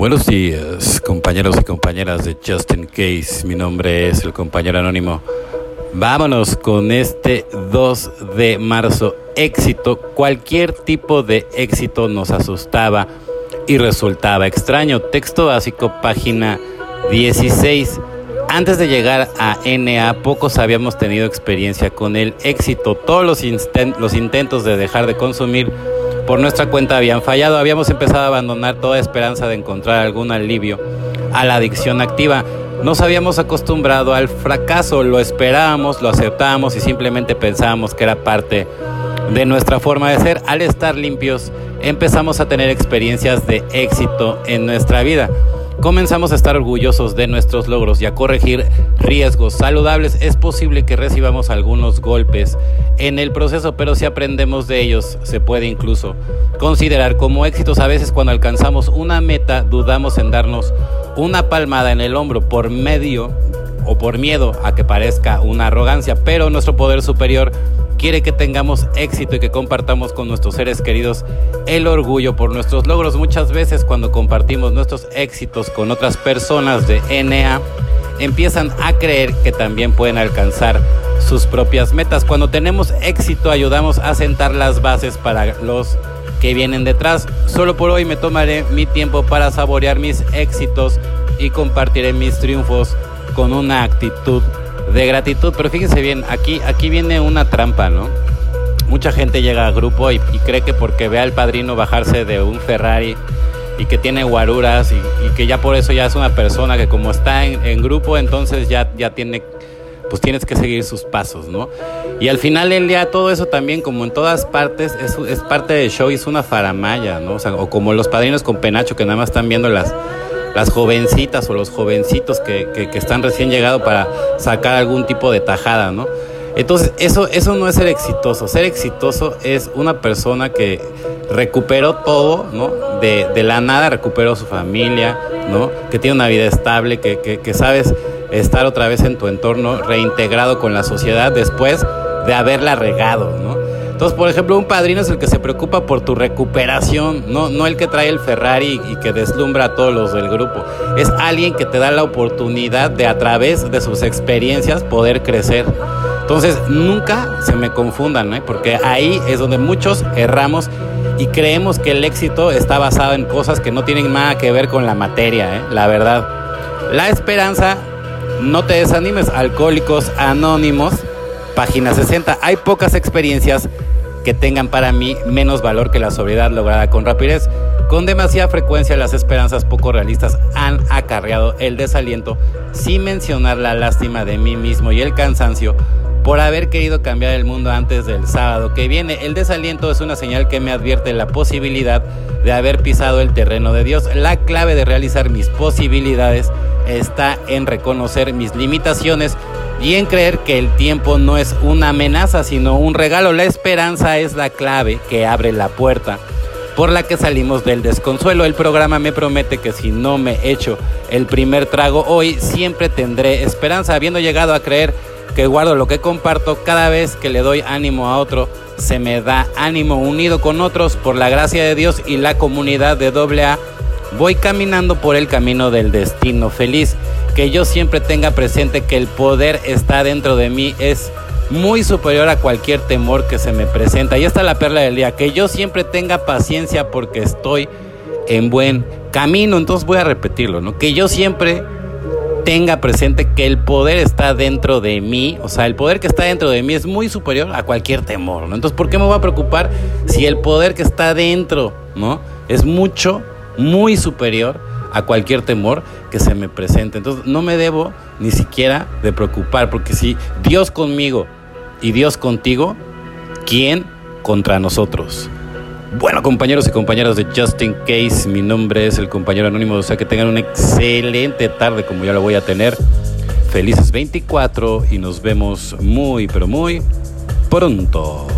Buenos días, compañeros y compañeras de Justin Case. Mi nombre es el compañero anónimo. Vámonos con este 2 de marzo. Éxito. Cualquier tipo de éxito nos asustaba y resultaba extraño. Texto básico, página 16. Antes de llegar a NA, pocos habíamos tenido experiencia con el éxito. Todos los, los intentos de dejar de consumir por nuestra cuenta habían fallado. Habíamos empezado a abandonar toda esperanza de encontrar algún alivio a la adicción activa. Nos habíamos acostumbrado al fracaso, lo esperábamos, lo aceptábamos y simplemente pensábamos que era parte de nuestra forma de ser. Al estar limpios, empezamos a tener experiencias de éxito en nuestra vida. Comenzamos a estar orgullosos de nuestros logros y a corregir riesgos saludables. Es posible que recibamos algunos golpes en el proceso, pero si aprendemos de ellos, se puede incluso considerar como éxitos. A veces cuando alcanzamos una meta, dudamos en darnos una palmada en el hombro por medio o por miedo a que parezca una arrogancia, pero nuestro poder superior quiere que tengamos éxito y que compartamos con nuestros seres queridos el orgullo por nuestros logros. Muchas veces cuando compartimos nuestros éxitos con otras personas de NA, empiezan a creer que también pueden alcanzar sus propias metas. Cuando tenemos éxito ayudamos a sentar las bases para los que vienen detrás. Solo por hoy me tomaré mi tiempo para saborear mis éxitos y compartiré mis triunfos con una actitud de gratitud. Pero fíjense bien, aquí, aquí viene una trampa, ¿no? Mucha gente llega al grupo y, cree que porque ve al padrino bajarse de un Ferrari y que tiene guaruras y, que ya por eso ya es una persona que como está en, grupo, entonces ya, ya tiene, pues tienes que seguir sus pasos, ¿no? Y al final del día todo eso también, como en todas partes, es, es parte del show y es una faramaya, ¿no? O, sea, o como los padrinos con penacho que nada más están viendo las las jovencitas o los jovencitos que, que, están recién llegados para sacar algún tipo de tajada, ¿no? Entonces, eso, eso no es ser exitoso. Ser exitoso es una persona que recuperó todo, ¿no? De, de la nada recuperó su familia, ¿no? Que tiene una vida estable, que, que, que sabes estar otra vez en tu entorno reintegrado con la sociedad después de haberla regado, ¿no? Entonces, por ejemplo, un padrino es el que se preocupa por tu recuperación, no, no el que trae el Ferrari y que deslumbra a todos los del grupo. Es alguien que te da la oportunidad de a través de sus experiencias poder crecer. Entonces, nunca se me confundan, ¿eh? porque ahí es donde muchos erramos y creemos que el éxito está basado en cosas que no tienen nada que ver con la materia, ¿eh? la verdad. La esperanza, no te desanimes, alcohólicos anónimos, página 60. Hay pocas experiencias que tengan para mí menos valor que la sobriedad lograda con rapidez. Con demasiada frecuencia las esperanzas poco realistas han acarreado el desaliento, sin mencionar la lástima de mí mismo y el cansancio por haber querido cambiar el mundo antes del sábado que viene. El desaliento es una señal que me advierte la posibilidad de haber pisado el terreno de Dios. La clave de realizar mis posibilidades está en reconocer mis limitaciones y en creer que el tiempo no es una amenaza, sino un regalo. La esperanza es la clave que abre la puerta por la que salimos del desconsuelo. El programa me promete que si no me echo el primer trago hoy, siempre tendré esperanza, habiendo llegado a creer que guardo lo que comparto cada vez que le doy ánimo a otro, se me da ánimo unido con otros por la gracia de Dios y la comunidad de AA. Voy caminando por el camino del destino feliz que yo siempre tenga presente que el poder está dentro de mí es muy superior a cualquier temor que se me presenta. Y esta es la perla del día, que yo siempre tenga paciencia porque estoy en buen camino. Entonces voy a repetirlo, ¿no? Que yo siempre tenga presente que el poder está dentro de mí, o sea, el poder que está dentro de mí es muy superior a cualquier temor, ¿no? Entonces, ¿por qué me voy a preocupar si el poder que está dentro, ¿no? Es mucho, muy superior a cualquier temor que se me presente. Entonces no me debo ni siquiera de preocupar, porque si Dios conmigo y Dios contigo, ¿quién contra nosotros? Bueno, compañeros y compañeras de Justin Case, mi nombre es el compañero anónimo, o sea que tengan una excelente tarde como ya lo voy a tener. Felices 24 y nos vemos muy, pero muy pronto.